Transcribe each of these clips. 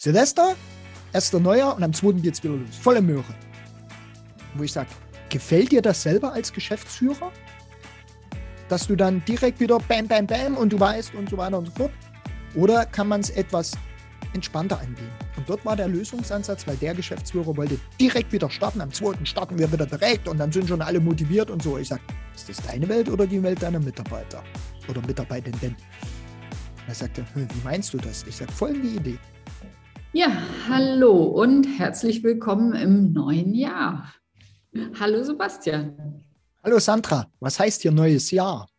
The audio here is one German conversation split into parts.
Silvester, erster Neujahr und am zweiten geht es wieder los. Volle Möhre. Wo ich sage, gefällt dir das selber als Geschäftsführer? Dass du dann direkt wieder bam, bam, bam und du weißt und so weiter und so fort? Oder kann man es etwas entspannter angehen? Und dort war der Lösungsansatz, weil der Geschäftsführer wollte direkt wieder starten. Am zweiten starten wir wieder direkt und dann sind schon alle motiviert und so. Ich sage, ist das deine Welt oder die Welt deiner Mitarbeiter oder Mitarbeiterinnen? Er sagte, wie meinst du das? Ich sage, folgende Idee. Ja, hallo und herzlich willkommen im neuen Jahr. Hallo Sebastian. Hallo Sandra, was heißt hier neues Jahr?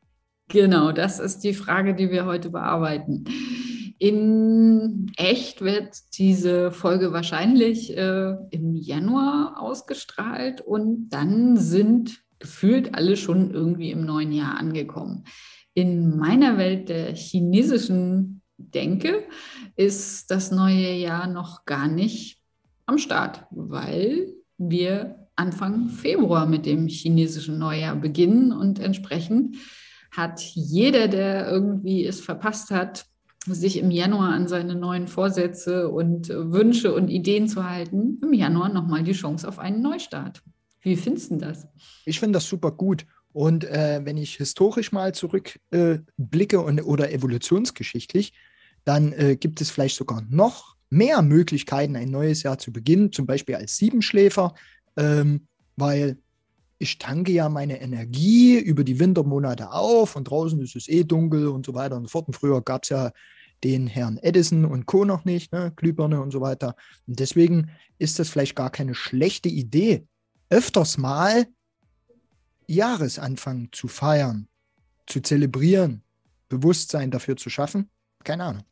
Genau, das ist die Frage, die wir heute bearbeiten. In echt wird diese Folge wahrscheinlich äh, im Januar ausgestrahlt und dann sind gefühlt alle schon irgendwie im neuen Jahr angekommen. In meiner Welt der chinesischen denke, ist das neue Jahr noch gar nicht am Start, weil wir Anfang Februar mit dem chinesischen Neujahr beginnen und entsprechend hat jeder, der irgendwie es verpasst hat, sich im Januar an seine neuen Vorsätze und Wünsche und Ideen zu halten, im Januar nochmal die Chance auf einen Neustart. Wie findest du das? Ich finde das super gut. Und äh, wenn ich historisch mal zurückblicke äh, oder evolutionsgeschichtlich, dann äh, gibt es vielleicht sogar noch mehr Möglichkeiten, ein neues Jahr zu beginnen, zum Beispiel als Siebenschläfer, ähm, weil ich tanke ja meine Energie über die Wintermonate auf und draußen ist es eh dunkel und so weiter und so fort. Und früher gab es ja den Herrn Edison und Co. noch nicht, ne? Glühbirne und so weiter. Und deswegen ist das vielleicht gar keine schlechte Idee, öfters mal Jahresanfang zu feiern, zu zelebrieren, Bewusstsein dafür zu schaffen. Keine Ahnung.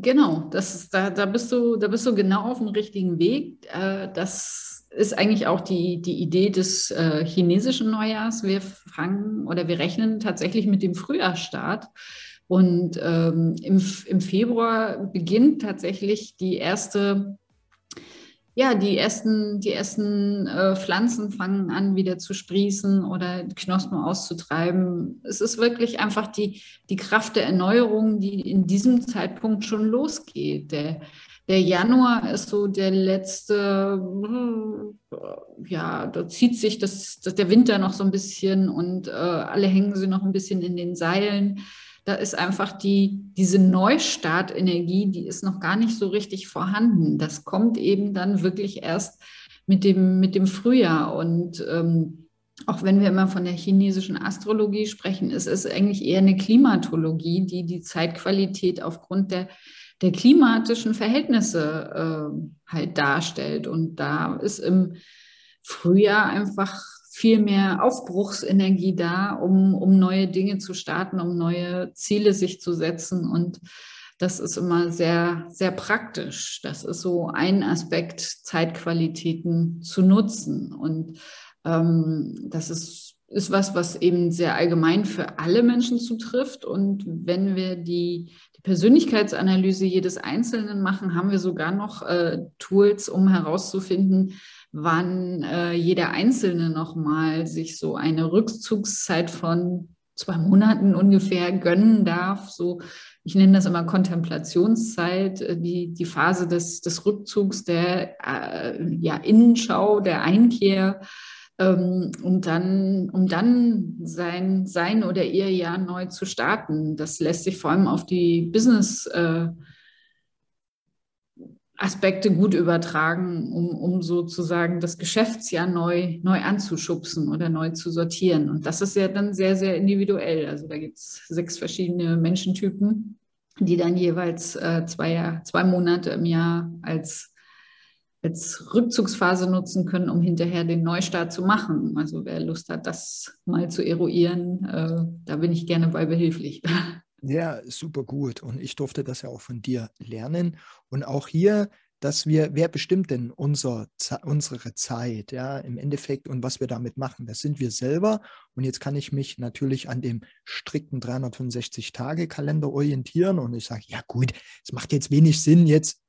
Genau, das ist, da, da, bist du, da bist du genau auf dem richtigen Weg. Äh, das ist eigentlich auch die, die Idee des äh, chinesischen Neujahrs. Wir fangen oder wir rechnen tatsächlich mit dem Frühjahrsstart. Und ähm, im, im Februar beginnt tatsächlich die erste ja, die ersten, die ersten äh, Pflanzen fangen an, wieder zu sprießen oder Knospen auszutreiben. Es ist wirklich einfach die, die Kraft der Erneuerung, die in diesem Zeitpunkt schon losgeht. Der, der Januar ist so der letzte, äh, ja, da zieht sich das, das, der Winter noch so ein bisschen und äh, alle hängen sie noch ein bisschen in den Seilen da ist einfach die, diese Neustartenergie, die ist noch gar nicht so richtig vorhanden. Das kommt eben dann wirklich erst mit dem, mit dem Frühjahr. Und ähm, auch wenn wir immer von der chinesischen Astrologie sprechen, ist es eigentlich eher eine Klimatologie, die die Zeitqualität aufgrund der, der klimatischen Verhältnisse äh, halt darstellt. Und da ist im Frühjahr einfach viel mehr Aufbruchsenergie da, um, um neue Dinge zu starten, um neue Ziele sich zu setzen. Und das ist immer sehr, sehr praktisch. Das ist so ein Aspekt, Zeitqualitäten zu nutzen. Und ähm, das ist, ist was, was eben sehr allgemein für alle Menschen zutrifft. Und wenn wir die, Persönlichkeitsanalyse jedes Einzelnen machen, haben wir sogar noch äh, Tools, um herauszufinden, wann äh, jeder Einzelne nochmal sich so eine Rückzugszeit von zwei Monaten ungefähr gönnen darf. So, ich nenne das immer Kontemplationszeit, äh, die, die Phase des, des Rückzugs, der äh, ja, Innenschau, der Einkehr, ähm, um dann, um dann sein, sein oder ihr Jahr neu zu starten. Das lässt sich vor allem auf die Business- äh, Aspekte gut übertragen, um, um sozusagen das Geschäftsjahr neu, neu anzuschubsen oder neu zu sortieren. Und das ist ja dann sehr, sehr individuell. Also da gibt es sechs verschiedene Menschentypen, die dann jeweils äh, zwei, zwei Monate im Jahr als, als Rückzugsphase nutzen können, um hinterher den Neustart zu machen. Also wer Lust hat, das mal zu eruieren, äh, da bin ich gerne bei behilflich. Ja, super gut. Und ich durfte das ja auch von dir lernen. Und auch hier, dass wir, wer bestimmt denn unser, unsere Zeit, ja, im Endeffekt und was wir damit machen? Das sind wir selber. Und jetzt kann ich mich natürlich an dem strikten 365-Tage-Kalender orientieren und ich sage, ja gut, es macht jetzt wenig Sinn, jetzt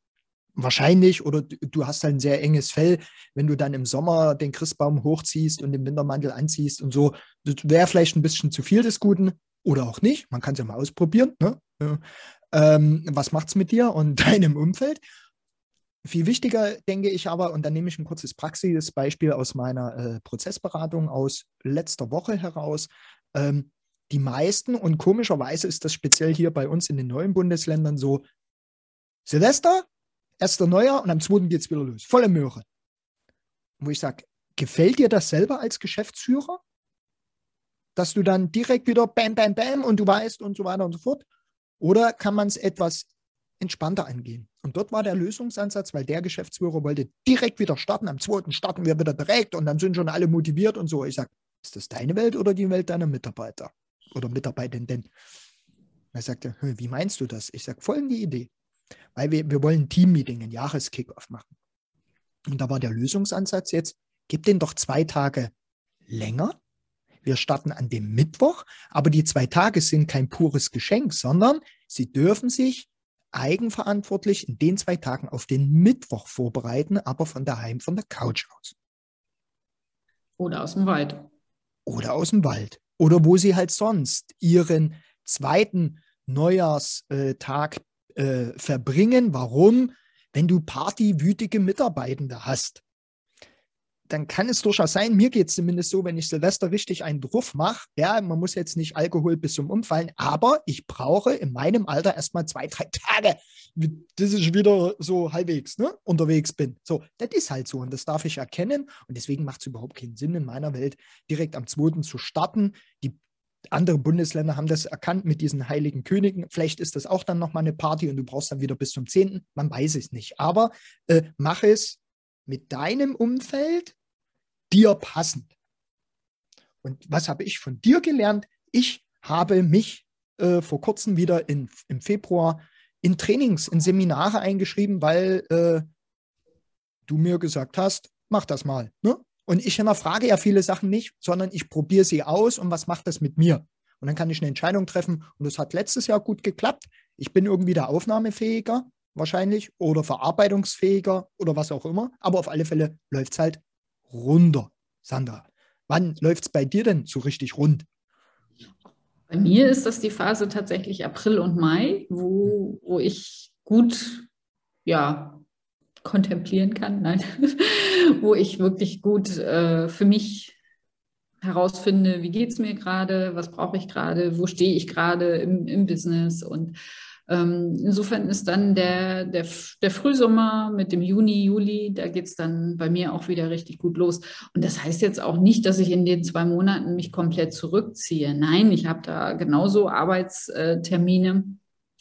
wahrscheinlich oder du hast halt ein sehr enges Fell, wenn du dann im Sommer den Christbaum hochziehst und den Wintermantel anziehst und so, das wäre vielleicht ein bisschen zu viel des Guten oder auch nicht. Man kann es ja mal ausprobieren. Ne? Ähm, was macht es mit dir und deinem Umfeld? viel wichtiger denke ich aber, und dann nehme ich ein kurzes Praxisbeispiel aus meiner äh, Prozessberatung aus letzter Woche heraus. Ähm, die meisten, und komischerweise ist das speziell hier bei uns in den neuen Bundesländern so, Silvester, erster Neujahr und am zweiten geht es wieder los. Volle Möhre. Wo ich sage, gefällt dir das selber als Geschäftsführer? Dass du dann direkt wieder bam, bam, bam und du weißt und so weiter und so fort? Oder kann man es etwas entspannter angehen? Und dort war der Lösungsansatz, weil der Geschäftsführer wollte direkt wieder starten. Am zweiten starten wir wieder direkt und dann sind schon alle motiviert und so. Ich sage, ist das deine Welt oder die Welt deiner Mitarbeiter oder Mitarbeitenden? Er sagte, wie meinst du das? Ich sage, folgende Idee. Weil wir, wir wollen ein Team-Meeting, ein Jahreskickoff machen. Und da war der Lösungsansatz jetzt, gib den doch zwei Tage länger. Wir starten an dem Mittwoch, aber die zwei Tage sind kein pures Geschenk, sondern sie dürfen sich eigenverantwortlich in den zwei Tagen auf den Mittwoch vorbereiten, aber von daheim, von der Couch aus. Oder aus dem Wald. Oder aus dem Wald. Oder wo sie halt sonst ihren zweiten Neujahrstag äh, verbringen. Warum? Wenn du partywütige Mitarbeitende hast, dann kann es durchaus sein, mir geht es zumindest so, wenn ich Silvester richtig einen Druff mache, ja, man muss jetzt nicht Alkohol bis zum Umfallen, aber ich brauche in meinem Alter erstmal zwei, drei Tage, bis ich wieder so halbwegs ne, unterwegs bin. So, das ist halt so und das darf ich erkennen und deswegen macht es überhaupt keinen Sinn in meiner Welt, direkt am 2. zu starten. Die andere Bundesländer haben das erkannt mit diesen heiligen Königen. Vielleicht ist das auch dann nochmal eine Party und du brauchst dann wieder bis zum 10. Man weiß es nicht. Aber äh, mach es mit deinem Umfeld dir passend. Und was habe ich von dir gelernt? Ich habe mich äh, vor kurzem wieder in, im Februar in Trainings, in Seminare eingeschrieben, weil äh, du mir gesagt hast, mach das mal. Ne? Und ich hinterfrage ja viele Sachen nicht, sondern ich probiere sie aus und was macht das mit mir? Und dann kann ich eine Entscheidung treffen. Und das hat letztes Jahr gut geklappt. Ich bin irgendwie da aufnahmefähiger wahrscheinlich oder verarbeitungsfähiger oder was auch immer. Aber auf alle Fälle läuft es halt runter. Sandra, wann läuft es bei dir denn so richtig rund? Bei mir ist das die Phase tatsächlich April und Mai, wo, wo ich gut ja, kontemplieren kann, nein, wo ich wirklich gut äh, für mich herausfinde, wie geht es mir gerade, was brauche ich gerade, wo stehe ich gerade im, im Business und insofern ist dann der, der, der Frühsommer mit dem Juni, Juli, da geht es dann bei mir auch wieder richtig gut los. Und das heißt jetzt auch nicht, dass ich in den zwei Monaten mich komplett zurückziehe. Nein, ich habe da genauso Arbeitstermine,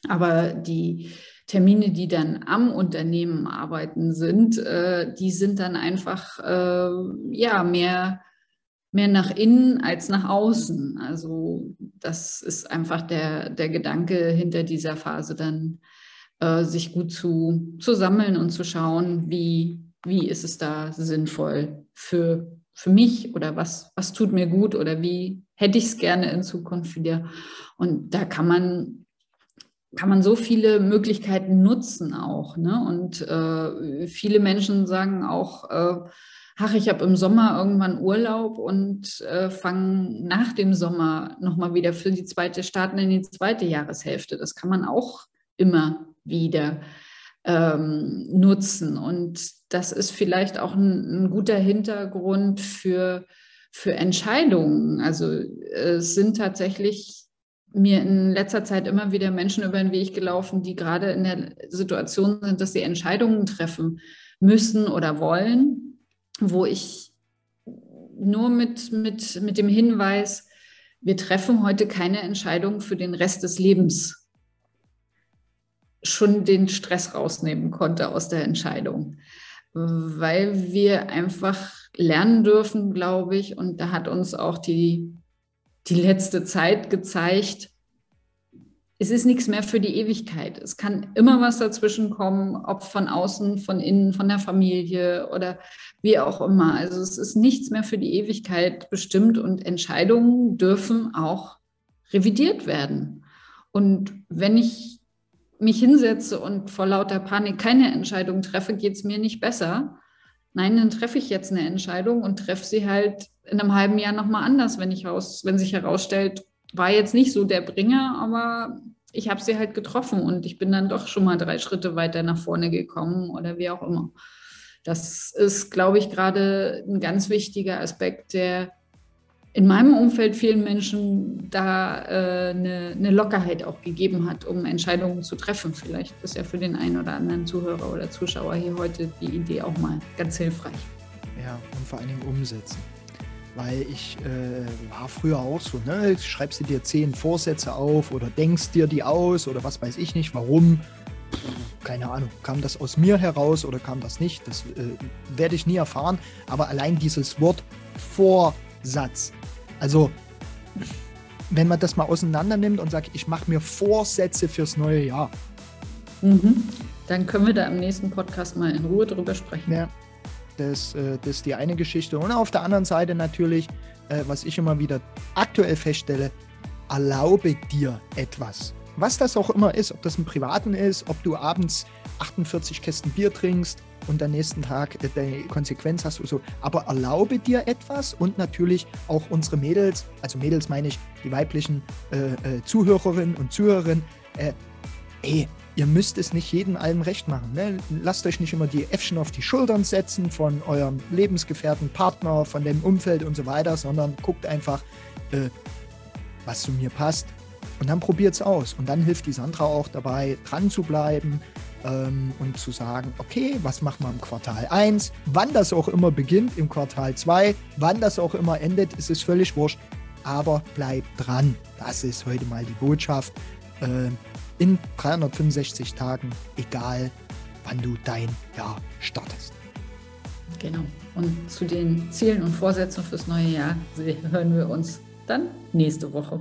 aber die Termine, die dann am Unternehmen arbeiten sind, äh, die sind dann einfach äh, ja mehr mehr nach innen als nach außen. Also das ist einfach der, der Gedanke hinter dieser Phase dann, äh, sich gut zu, zu sammeln und zu schauen, wie, wie ist es da sinnvoll für, für mich oder was, was tut mir gut oder wie hätte ich es gerne in Zukunft wieder. Und da kann man kann man so viele Möglichkeiten nutzen auch. Ne? Und äh, viele Menschen sagen auch, äh, ach, ich habe im Sommer irgendwann Urlaub und äh, fange nach dem Sommer nochmal wieder für die zweite, starten in die zweite Jahreshälfte. Das kann man auch immer wieder ähm, nutzen. Und das ist vielleicht auch ein, ein guter Hintergrund für, für Entscheidungen. Also es sind tatsächlich mir in letzter Zeit immer wieder Menschen über den Weg gelaufen, die gerade in der Situation sind, dass sie Entscheidungen treffen müssen oder wollen wo ich nur mit, mit, mit dem Hinweis, wir treffen heute keine Entscheidung für den Rest des Lebens, schon den Stress rausnehmen konnte aus der Entscheidung. Weil wir einfach lernen dürfen, glaube ich, und da hat uns auch die, die letzte Zeit gezeigt, es ist nichts mehr für die Ewigkeit. Es kann immer was dazwischen kommen, ob von außen, von innen, von der Familie oder wie auch immer. Also es ist nichts mehr für die Ewigkeit bestimmt und Entscheidungen dürfen auch revidiert werden. Und wenn ich mich hinsetze und vor lauter Panik keine Entscheidung treffe, geht es mir nicht besser. Nein, dann treffe ich jetzt eine Entscheidung und treffe sie halt in einem halben Jahr nochmal anders, wenn, ich raus, wenn sich herausstellt, war jetzt nicht so der Bringer, aber ich habe sie halt getroffen und ich bin dann doch schon mal drei Schritte weiter nach vorne gekommen oder wie auch immer. Das ist, glaube ich, gerade ein ganz wichtiger Aspekt, der in meinem Umfeld vielen Menschen da äh, eine, eine, Lockerheit auch gegeben hat, um Entscheidungen zu treffen. Vielleicht ist ja für den einen oder anderen Zuhörer oder Zuschauer hier heute die Idee auch mal ganz hilfreich. Ja, und vor allen Dingen umsetzen. Weil ich äh, war früher auch so, ne? Schreibst du dir zehn Vorsätze auf oder denkst dir die aus oder was weiß ich nicht, warum? keine Ahnung, kam das aus mir heraus oder kam das nicht? Das äh, werde ich nie erfahren. Aber allein dieses Wort Vorsatz, also wenn man das mal auseinander nimmt und sagt, ich mache mir Vorsätze fürs neue Jahr. Mhm. Dann können wir da im nächsten Podcast mal in Ruhe drüber sprechen. Ja, das, äh, das ist die eine Geschichte. Und auf der anderen Seite natürlich, äh, was ich immer wieder aktuell feststelle, erlaube dir etwas. Was das auch immer ist, ob das im Privaten ist, ob du abends 48 Kästen Bier trinkst und am nächsten Tag äh, deine Konsequenz hast oder so. Aber erlaube dir etwas und natürlich auch unsere Mädels, also Mädels meine ich, die weiblichen äh, äh, Zuhörerinnen und Zuhörerinnen, ey, ihr müsst es nicht jedem allem recht machen. Ne? Lasst euch nicht immer die Äffchen auf die Schultern setzen von eurem Lebensgefährten, Partner, von dem Umfeld und so weiter, sondern guckt einfach, äh, was zu mir passt. Und dann probiert es aus. Und dann hilft die Sandra auch dabei, dran zu bleiben, ähm, und zu sagen, okay, was machen wir im Quartal 1, wann das auch immer beginnt, im Quartal 2, wann das auch immer endet, ist es völlig wurscht, aber bleib dran. Das ist heute mal die Botschaft. Äh, in 365 Tagen, egal wann du dein Jahr startest. Genau. Und zu den Zielen und Vorsätzen fürs neue Jahr hören wir uns dann nächste Woche.